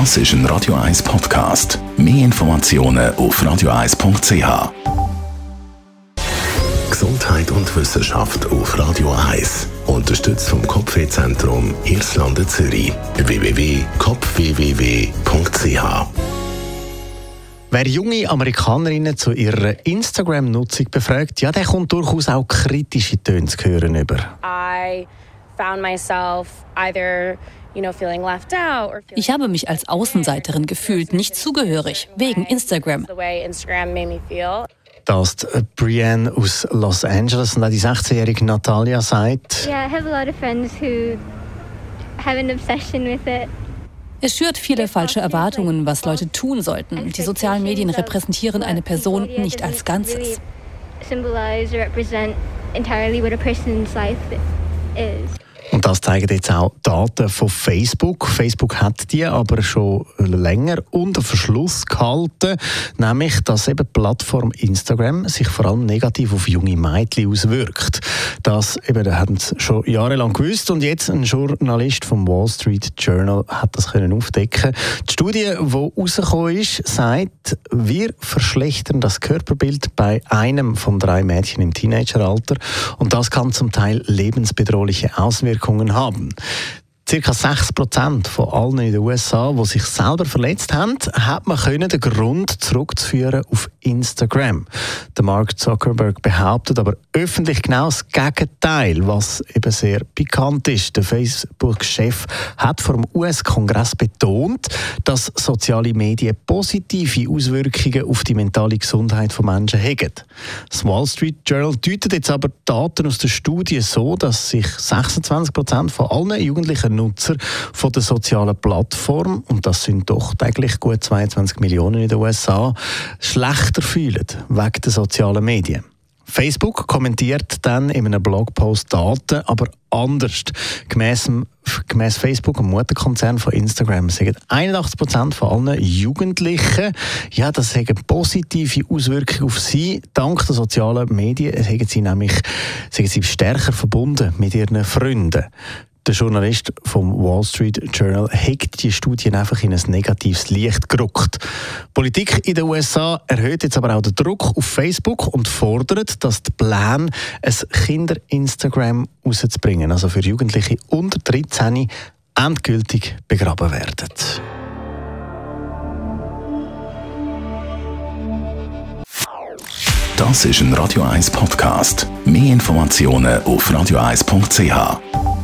Das ist ein Radio 1 Podcast. Mehr Informationen auf radio1.ch. Gesundheit und Wissenschaft auf Radio 1. Unterstützt vom Kopfwehzentrum Irlande Zürich. www.kopfwww.ch Wer junge Amerikanerinnen zu ihrer Instagram-Nutzung befragt, ja, der kommt durchaus auch kritische Töne zu hören über. I found myself either ich habe mich als Außenseiterin gefühlt, nicht zugehörig, wegen Instagram. Das Brienne aus Los Angeles und auch die 16-jährige Natalia sagt. Yeah, I have a lot of friends who have an obsession with it. Es schürt viele falsche Erwartungen, was Leute tun sollten. Die sozialen Medien repräsentieren eine Person nicht als Ganzes. Und das zeigen jetzt auch Daten von Facebook. Facebook hat die aber schon länger unter Verschluss gehalten, nämlich, dass eben die Plattform Instagram sich vor allem negativ auf junge Mädchen auswirkt. Das eben, haben sie schon jahrelang gewusst und jetzt ein Journalist vom Wall Street Journal hat das können aufdecken. Die Studie, die rausgekommen ist, sagt, wir verschlechtern das Körperbild bei einem von drei Mädchen im Teenageralter und das kann zum Teil lebensbedrohliche Auswirkungen Auswirkungen haben. Circa 6% von allen in den USA, die sich selber verletzt haben, hat man können den Grund zurückzuführen auf Instagram. Der Mark Zuckerberg behauptet aber öffentlich genau das Gegenteil, was eben sehr pikant ist. Der Facebook-Chef hat vom US-Kongress betont, dass soziale Medien positive Auswirkungen auf die mentale Gesundheit von Menschen haben. Das Wall Street Journal deutet jetzt aber Daten aus der Studie so, dass sich 26% von allen Jugendlichen Nutzer von der sozialen Plattform, und das sind doch täglich gut 22 Millionen in den USA, schlechter fühlen wegen der sozialen Medien. Facebook kommentiert dann in einem Blogpost Daten, aber anders. Gemäss, gemäss Facebook, dem Mutterkonzern von Instagram, sagen 81% von allen Jugendlichen, ja, das hat eine positive Auswirkung auf sie. Dank der sozialen Medien sind sie nämlich sie stärker verbunden mit ihren Freunden. Der Journalist vom Wall Street Journal hat die Studien einfach in ein negatives Licht gerückt. Politik in den USA erhöht jetzt aber auch den Druck auf Facebook und fordert, dass die Pläne, ein Kinder-Instagram rauszubringen, also für Jugendliche unter 13, endgültig begraben werden. Das ist ein Radio 1 Podcast. Mehr Informationen auf radio1.ch.